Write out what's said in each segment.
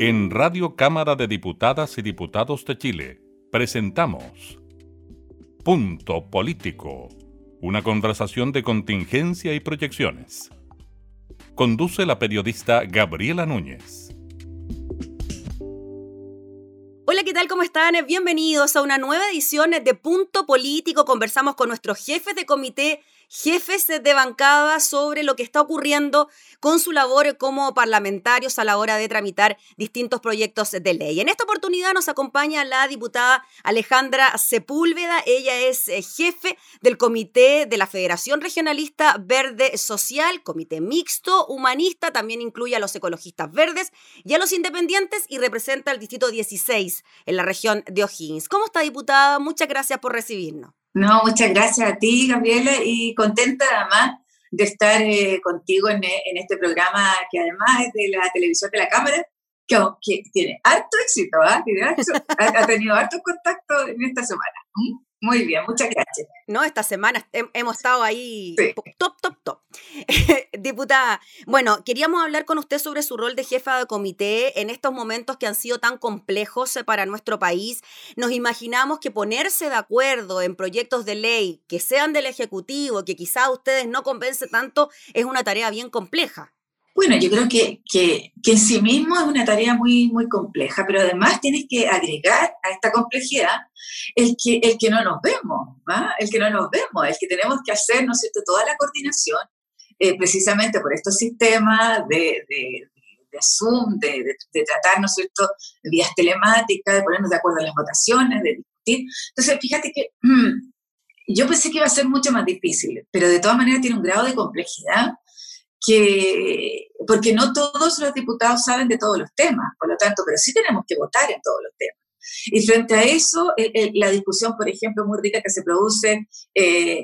En Radio Cámara de Diputadas y Diputados de Chile presentamos Punto Político, una conversación de contingencia y proyecciones. Conduce la periodista Gabriela Núñez. Hola, ¿qué tal? ¿Cómo están? Bienvenidos a una nueva edición de Punto Político. Conversamos con nuestros jefes de comité jefes de bancada sobre lo que está ocurriendo con su labor como parlamentarios a la hora de tramitar distintos proyectos de ley. En esta oportunidad nos acompaña la diputada Alejandra Sepúlveda. Ella es eh, jefe del comité de la Federación Regionalista Verde Social, comité mixto, humanista, también incluye a los ecologistas verdes y a los independientes y representa el distrito 16 en la región de O'Higgins. ¿Cómo está, diputada? Muchas gracias por recibirnos. No, muchas gracias a ti, Gabriela, y contenta además de estar eh, contigo en, este programa que además es de la televisión de la Cámara, que, tiene harto éxito, ¿ah? ha, ha, tenido harto contacto en esta semana. Muy bien, muchas gracias. No, esta semana hemos estado ahí top, top, top. Diputada, bueno, queríamos hablar con usted sobre su rol de jefa de comité en estos momentos que han sido tan complejos eh, para nuestro país. Nos imaginamos que ponerse de acuerdo en proyectos de ley que sean del Ejecutivo, que quizá a ustedes no convence tanto, es una tarea bien compleja. Bueno, yo creo que, que, en sí mismo es una tarea muy, muy compleja, pero además tienes que agregar a esta complejidad el que, el que no nos vemos, el que no nos vemos, el que tenemos que hacer, ¿no es cierto?, toda la coordinación, eh, precisamente por estos sistemas de, de, de Zoom, de, de, tratar, ¿no es cierto?, vías telemáticas, de ponernos de acuerdo en las votaciones, de discutir. Entonces, fíjate que mm, yo pensé que iba a ser mucho más difícil, pero de todas maneras tiene un grado de complejidad que, porque no todos los diputados saben de todos los temas, por lo tanto, pero sí tenemos que votar en todos los temas. Y frente a eso, la discusión, por ejemplo, muy rica que se produce eh,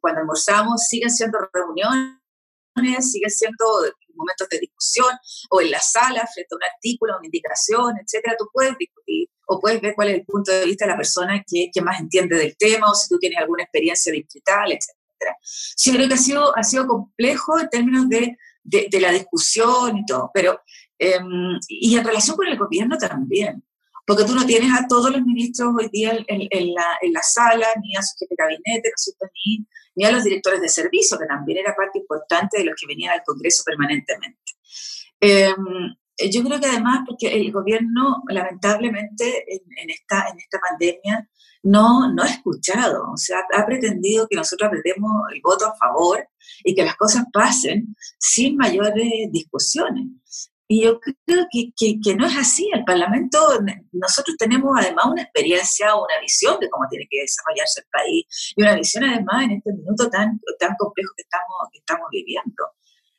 cuando almorzamos, siguen siendo reuniones, siguen siendo momentos de discusión, o en la sala, frente a un artículo, una indicación, etcétera, tú puedes discutir o puedes ver cuál es el punto de vista de la persona que, más entiende del tema, o si tú tienes alguna experiencia distrital, etcétera. Sí, creo que ha sido, ha sido complejo en términos de, de, la discusión y todo, pero, em, y en relación con el gobierno también, porque tú no tienes a todos los ministros hoy día en, la, en la, sala, ni a su jefe de gabinete, ¿no ni, ni a los directores de servicio, que también era parte importante de los que venían al Congreso permanentemente. Em, yo creo que además, porque el gobierno, lamentablemente, en, en, esta, en esta pandemia, no, no ha escuchado, o sea, ha pretendido que nosotros apretemos el voto a favor y que las cosas pasen sin mayores discusiones. Y yo creo que, que, no es así. El Parlamento, nosotros tenemos además una experiencia, una visión de cómo tiene que desarrollarse el país y una visión además en este minuto tan, tan complejo que estamos, que estamos viviendo.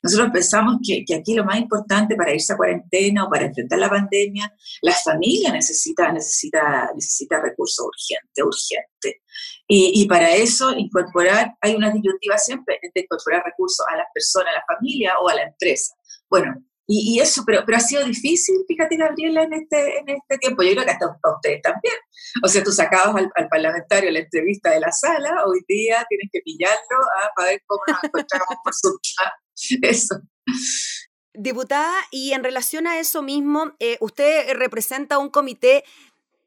Nosotros pensamos que, que, aquí lo más importante para irse a cuarentena o para enfrentar la pandemia, la familia necesita, necesita, necesita recursos urgentes, urgente. Y, y, para eso incorporar, hay una disyuntiva siempre entre incorporar recursos a las personas, a la familia o a la empresa. Bueno, y, y, eso, pero, pero ha sido difícil, fíjate Gabriela, en este, en este tiempo. Yo creo que hasta ustedes también. O sea, tú sacabas al, parlamentario la entrevista de la sala, hoy día tienes que pillarlo ¿ah? para ver cómo nos encontramos por su... Eso. Diputada, y en relación a eso mismo, eh, usted representa un comité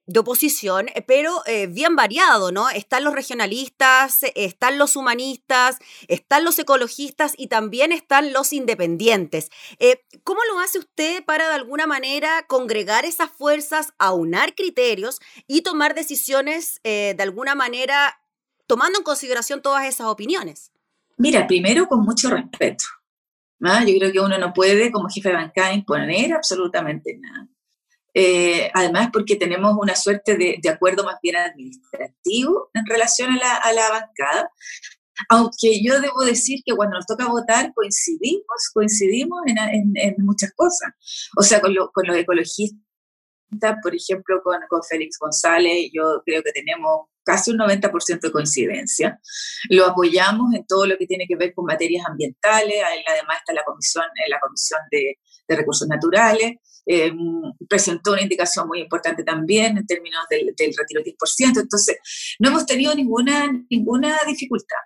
de oposición, eh, pero eh, bien variado, ¿no? Están los regionalistas, están los humanistas, están los ecologistas y también están los independientes. ¿Cómo lo hace usted para de alguna manera congregar esas fuerzas, aunar criterios y tomar decisiones de alguna manera tomando en consideración todas esas opiniones? Mira, primero con mucho respeto. ¿ah? Yo creo que uno no puede, como jefe de bancada, imponer absolutamente nada. Eh, además, porque tenemos una suerte de, acuerdo más bien administrativo en relación a la, bancada, aunque yo debo decir que cuando nos toca votar coincidimos, coincidimos en, muchas cosas. O sea, con, con, los ecologistas, por ejemplo, con, con Félix González, yo creo que tenemos casi un 90% de coincidencia. Lo apoyamos en todo lo que tiene que ver con materias ambientales, además está la comisión, la comisión de, recursos naturales, em, presentó una indicación muy importante también en términos del, retiro del 10%, entonces no hemos tenido ninguna, ninguna dificultad.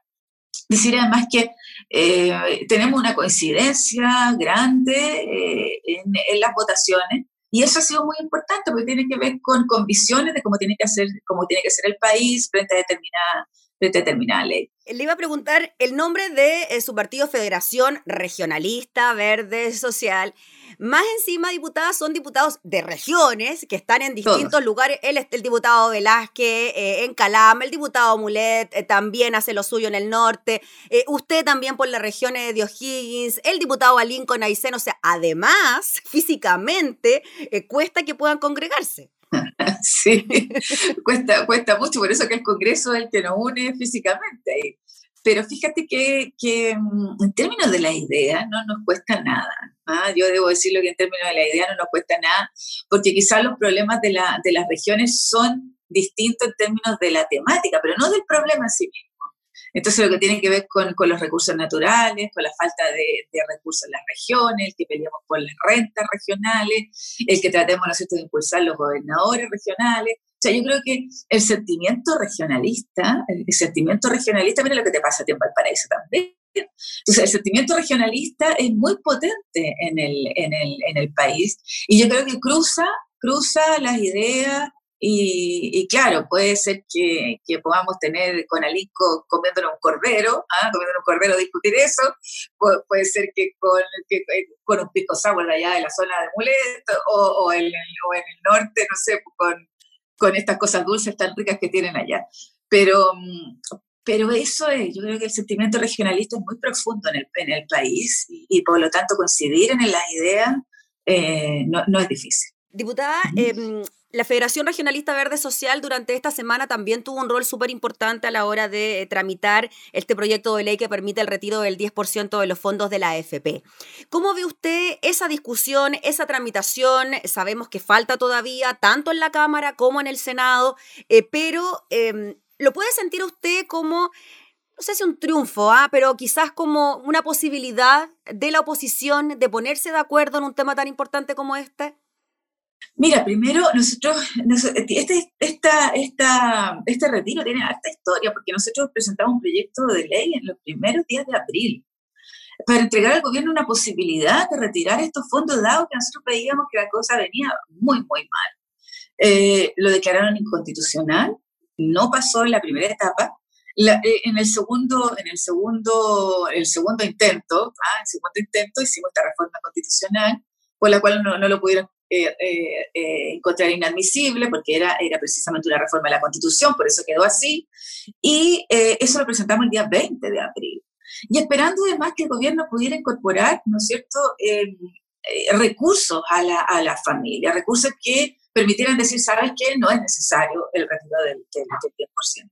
Decir además que eh, tenemos una coincidencia grande eh, en, en, las votaciones, Y eso ha sido muy importante porque tiene que ver con, con visiones de cómo tiene que hacer, cómo tiene que ser el país frente a determinada, frente a determinada ley. Le iba a preguntar el nombre de eh, su partido Federación Regionalista Verde Social. Más encima, diputadas son diputados de regiones que están en distintos lugares. El, el diputado Velázquez eh, en Calama, el diputado Mulet eh, también hace lo suyo en el norte, eh, usted también por la región de O'Higgins, el diputado Alinco Aysén. O sea, además, físicamente, cuesta que puedan congregarse. Sí, cuesta, cuesta mucho, por eso que el Congreso es el que nos une físicamente. Pero fíjate que, que mm, en términos de la idea no nos cuesta nada. ¿ah? Yo debo decirlo que en términos de la idea no nos cuesta nada, porque quizás los problemas de, la, de las regiones son distintos en términos de la temática, pero no del problema en sí mismo. Entonces, lo que tiene que ver con, con los recursos naturales, con la falta de, de, recursos en las regiones, el que peleamos por las rentas regionales, el que tratemos nosotros de impulsar los gobernadores regionales, sea, yo creo que el sentimiento regionalista, el sentimiento regionalista, mira lo que te pasa a ti en Valparaíso también. Entonces, el sentimiento regionalista es muy potente en el, en el, en el país. Y yo creo que cruza, cruza las ideas y, claro, puede ser que, que, podamos tener con Alico comiéndonos un cordero, ¿ah? comiéndonos un cordero discutir eso, puede, ser que con, que con un pico sour de allá de la zona de Mulet o, o, en, o en el norte, no sé, con, con estas cosas dulces tan ricas que tienen allá. Pero, pero eso es, yo creo que el sentimiento regionalista es muy profundo en el, en el país y, por lo tanto coincidir en las ideas eh, no, no, es difícil. Diputada, la Federación Regionalista Verde Social durante esta semana también tuvo un rol súper importante a la hora de eh, tramitar este proyecto de ley que permite el retiro del 10% de los fondos de la AFP. ¿Cómo ve usted esa discusión, esa tramitación? Sabemos que falta todavía, tanto en la Cámara como en el Senado, eh, pero em, ¿lo puede sentir usted como no sé si un triunfo, ¿ah? pero quizás como una posibilidad de la oposición de ponerse de acuerdo en un tema tan importante como este? Mira, primero nosotros, este, esta, esta, este retiro tiene harta historia porque nosotros presentamos un proyecto de ley en los primeros días de abril para entregar al gobierno una posibilidad de retirar estos fondos dados que nosotros veíamos que la cosa venía muy, muy mal. Eh, lo declararon inconstitucional, no pasó en la primera etapa. Eh, en el segundo, en el segundo, el segundo intento, ah, el segundo intento hicimos esta reforma constitucional, por la cual no, no lo pudieron eh, eh, eh, encontrar inadmisible porque era, era precisamente una reforma de la Constitución, por eso quedó así. Y eso lo presentamos el día 20 de abril. Y esperando además que el gobierno pudiera incorporar, ¿no es cierto?, em, recursos a la, a la familia, recursos que permitieran decir, ¿sabes qué? No es necesario el retiro del, del, 10%.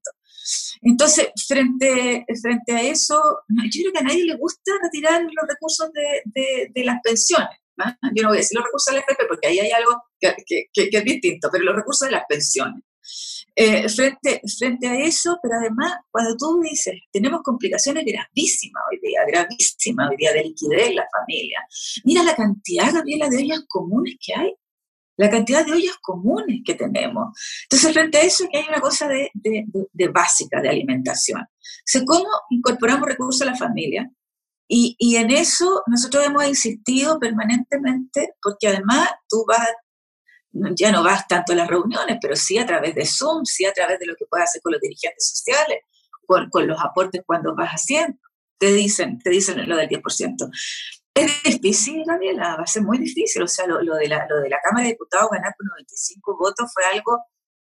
Entonces, frente, frente a eso, yo creo que a nadie le gusta retirar los recursos de, de, de las pensiones. Yo no voy a decir los recursos del FP porque ahí hay algo que, que, que es distinto, pero los recursos de las pensiones. Eh, frente, frente a eso, pero además, cuando tú dices, tenemos complicaciones gravísimas hoy día, gravísimas hoy día de liquidez en la familia, mira la cantidad, Gabriela, de ollas comunes que hay, la cantidad de ollas comunes que tenemos. Entonces, frente a eso, que hay una cosa de, de, de, de básica de alimentación. O ¿cómo incorporamos recursos a la familia? Y, y, en eso nosotros hemos insistido permanentemente, porque además tú vas, ya no vas tanto a las reuniones, pero sí a través de Zoom, sí a través de lo que puedes hacer con los dirigentes sociales, con, con los aportes cuando vas haciendo. Te dicen, te dicen lo del 10%. Es difícil, Gabriela, va a ser muy difícil. O sea, lo, lo, de, la, lo de la Cámara de Diputados ganar con 95 votos fue algo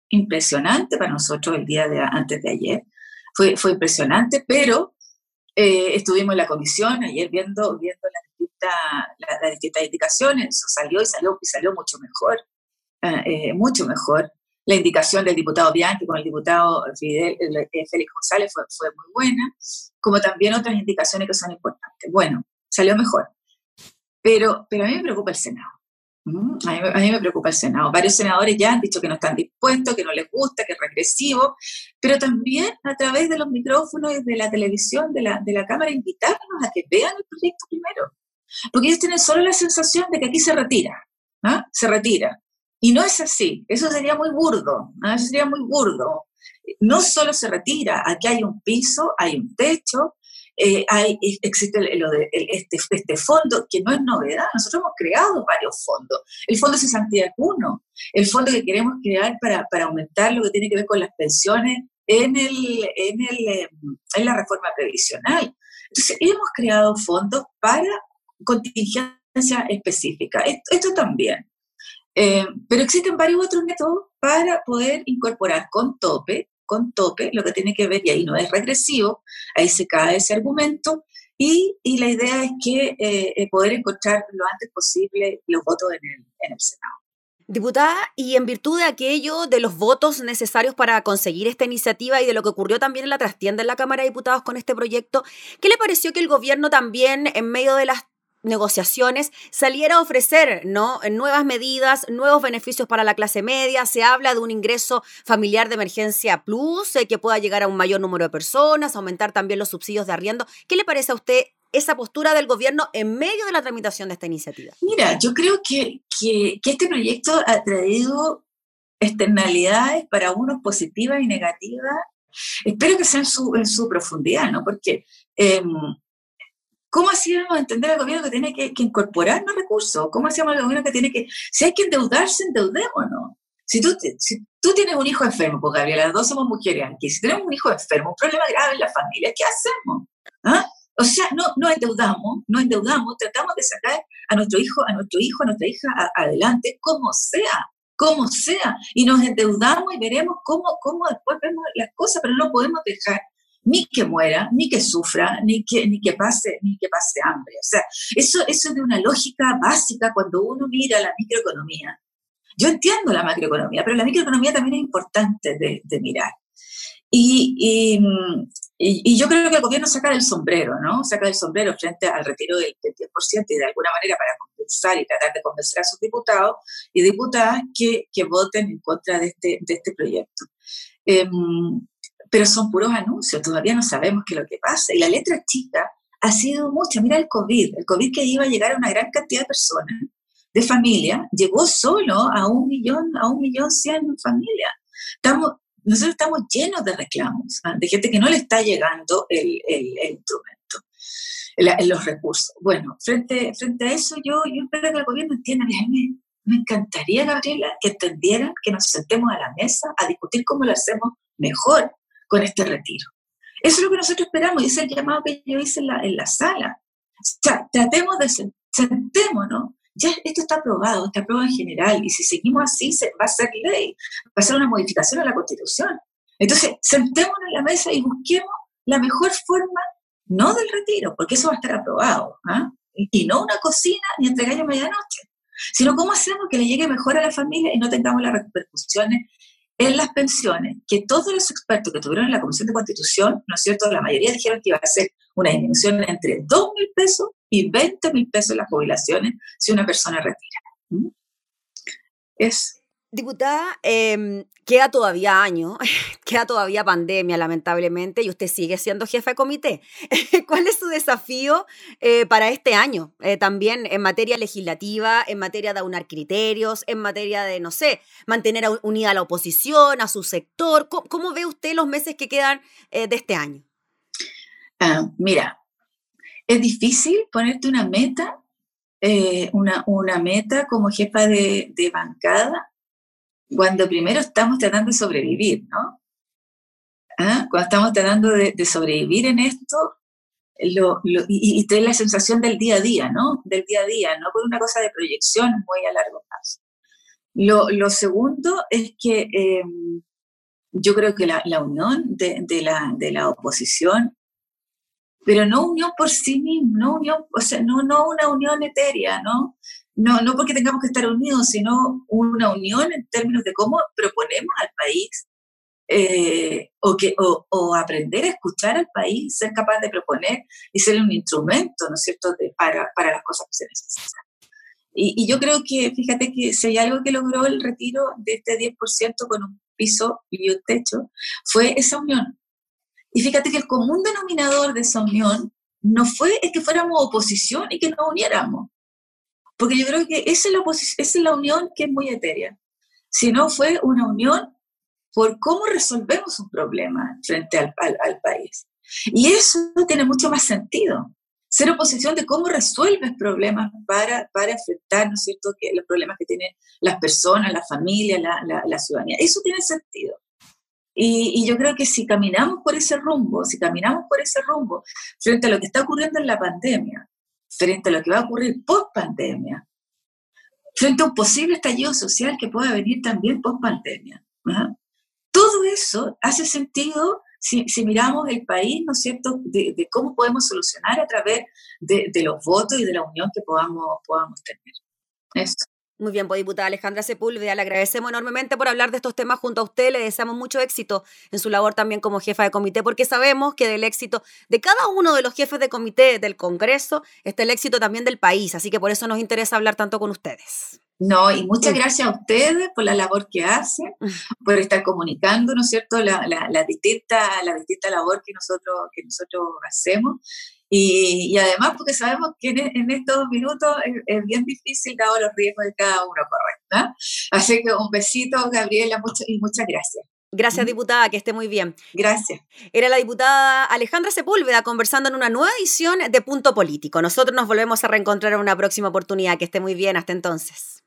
impresionante para nosotros el día de antes de ayer. Fue, fue impresionante, pero eh, estuvimos en la comisión ayer viendo, viendo las, distintas, las, distintas indicaciones, eso salió y salió, y salió mucho mejor, ah, eh, mucho mejor. La indicación del diputado Bianchi con el diputado Fidel, eh, Félix González fue, fue muy buena, como también otras indicaciones que son importantes. Bueno, salió mejor. Pero, pero a mí me preocupa el Senado. A mí, me preocupa el Senado. Varios senadores ya han dicho que no están dispuestos, que no les gusta, que es regresivo, pero también a través de los micrófonos y de la televisión, de la, de la Cámara, invitarnos a que vean el proyecto primero. Porque ellos tienen solo la sensación de que aquí se retira, ¿ah? se retira. Y no es así, eso sería muy burdo, ¿ah? eso sería muy burdo. No solo se retira, aquí hay un piso, hay un techo, eh, hay, existe lo de, este, este fondo, que no es novedad, nosotros hemos creado varios fondos. El Fondo Cesantía 1, el fondo que queremos crear para, para aumentar lo que tiene que ver con las pensiones en, el, en, el, eh, en la reforma previsional. Entonces, hemos creado fondos para contingencia específica. Esto, también. Eh, pero existen varios otros métodos para poder incorporar con tope, con tope, lo que tiene que ver, y ahí no es regresivo, ahí se cae ese argumento, y, y la idea es que eh, poder encontrar lo antes posible los votos en el, en el Senado. Diputada, y en virtud de aquello, de los votos necesarios para conseguir esta iniciativa y de lo que ocurrió también en la trastienda en la Cámara de Diputados con este proyecto, ¿qué le pareció que el gobierno también, en medio de las negociaciones saliera a ofrecer ¿no? nuevas medidas, nuevos beneficios para la clase media. Se habla de un ingreso familiar de emergencia plus eh, que pueda llegar a un mayor número de personas, aumentar también los subsidios de arriendo. ¿Qué le parece a usted esa postura del gobierno en medio de la tramitación de esta iniciativa? Mira, yo creo que, que, este proyecto ha traído externalidades para unos positivas y negativas. Espero que sea en su, en su profundidad, ¿no? Porque em, ¿Cómo hacíamos entender al gobierno que tiene que, incorporar los recursos? ¿Cómo hacíamos al gobierno que tiene que, si hay que endeudarse, endeudémonos? Si tú, si tú tienes un hijo enfermo, porque Gabriela, las dos somos mujeres aquí, si tenemos un hijo enfermo, un problema grave en la familia, ¿qué hacemos? ¿Ah? O sea, no, no endeudamos, no endeudamos, tratamos de sacar a nuestro hijo, a nuestro hijo, a nuestra hija adelante, como sea, como sea, y nos endeudamos y veremos cómo, cómo después vemos las cosas, pero no podemos dejar ni que muera, ni que sufra, ni que, ni que, pase, ni que pase hambre. O sea, eso, eso es de una lógica básica cuando uno mira la microeconomía. Yo entiendo la macroeconomía, pero la microeconomía también es importante de, mirar. Y, y, yo creo que el gobierno saca el sombrero, ¿no? Saca el sombrero frente al retiro del 10% y de alguna manera para compensar y tratar de convencer a sus diputados y diputadas que, que voten en contra de este, de este proyecto. Eh, pero son puros anuncios, todavía no sabemos qué es lo que pasa. Y la letra chica ha sido mucha. Mira el COVID, el COVID que iba a llegar a una gran cantidad de personas, de familia, llegó solo a un millón, a un millón cien familias. Estamos, nosotros estamos llenos de reclamos, ¿ah? de gente que no le está llegando el, instrumento, los recursos. Bueno, frente, frente a eso, yo, espero que el gobierno entienda, me, me encantaría, Gabriela, que entendieran que nos sentemos a la mesa a discutir cómo lo hacemos mejor, con este retiro. Eso es lo que nosotros esperamos y es el llamado que yo hice en la, en la sala. O sea, tratemos de, sentémonos, ya esto está aprobado, está aprobado en general y si seguimos así se, va a ser ley, va a ser una modificación a la Constitución. Entonces, sentémonos en la mesa y busquemos la mejor forma, no del retiro, porque eso va a estar aprobado, ¿ah? y, no una cocina ni entre gallo medianoche, sino cómo hacemos que le llegue mejor a la familia y no tengamos las repercusiones en las pensiones, que todos los expertos que tuvieron en la Comisión de Constitución, ¿no es cierto?, la mayoría dijeron que iba a ser una disminución entre 2 mil pesos y 20 mil pesos en las jubilaciones si una persona retira. ¿Mm? Es Diputada, eh, queda todavía año, queda todavía pandemia, lamentablemente, y usted sigue siendo jefa de comité. ¿Cuál es su desafío eh, para este año? Eh, también en materia legislativa, en materia de aunar criterios, en materia de, no sé, mantener unida a la oposición, a su sector. ¿Cómo, ve usted los meses que quedan eh, de este año? Ah, mira, es difícil ponerte una meta, una, una, meta como jefa de, de bancada cuando primero estamos tratando de sobrevivir, ¿no? ¿Ah? Cuando estamos tratando de, sobrevivir en esto lo, y, tener la sensación del día a día, ¿no? Del día a día, no por una cosa de proyección muy a largo plazo. Lo, segundo es que em, yo creo que la, unión de, la, de la oposición, pero no unión por sí misma, no unión, o sea, no, no una unión etérea, ¿no? No, no porque tengamos que estar unidos, sino una unión en términos de cómo proponemos al país eh, o, que, o, aprender a escuchar al país, ser capaz de proponer y ser un instrumento, ¿no es cierto?, para, para, las cosas que se necesitan. Y, y, yo creo que, fíjate que si hay algo que logró el retiro de este 10% con un piso y un techo, fue esa unión. Y fíjate que el común denominador de esa unión no fue el que fuéramos oposición y que nos uniéramos, porque yo creo que esa es la, es la unión que es muy etérea. Si no fue una unión por cómo resolvemos un problema frente al, al, país. Y eso tiene mucho más sentido. Ser oposición de cómo resuelves problemas para, para enfrentar, ¿no es cierto?, que los problemas que tienen las personas, la familia, la, la, ciudadanía. Eso tiene sentido. Y, y, yo creo que si caminamos por ese rumbo, si caminamos por ese rumbo, frente a lo que está ocurriendo en la pandemia, frente a lo que va a ocurrir post pandemia, frente a un posible estallido social que pueda venir también post pandemia, todo eso hace sentido si, miramos el país, ¿no es cierto?, de, cómo podemos solucionar a través de, los votos y de la unión que podamos, podamos tener. Eso. Muy bien, pues diputada Alejandra Sepúlveda, le agradecemos enormemente por hablar de estos temas junto a usted, le deseamos mucho éxito en su labor también como jefa de comité, porque sabemos que del éxito de cada uno de los jefes de comité del Congreso está el éxito también del país, así que por eso nos interesa hablar tanto con ustedes. No, y muchas gracias a ustedes por la labor que hacen, por estar comunicando, ¿no es cierto?, la, la, distinta, la distinta labor que nosotros, que nosotros hacemos. Y, además porque sabemos que en, estos minutos es, bien difícil dado los riesgos de cada uno, ¿correcto? Así que un besito, Gabriela, y muchas gracias. Gracias, diputada, que esté muy bien. Gracias. Era la diputada Alejandra Sepúlveda conversando en una nueva edición de Punto Político. Nosotros nos volvemos a reencontrar en una próxima oportunidad. Que esté muy bien. Hasta entonces.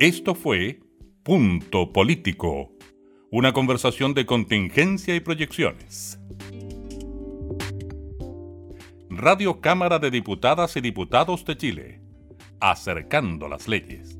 Esto fue Punto Político, una conversación de contingencia y proyecciones. Radio Cámara de Diputadas y Diputados de Chile, acercando las leyes.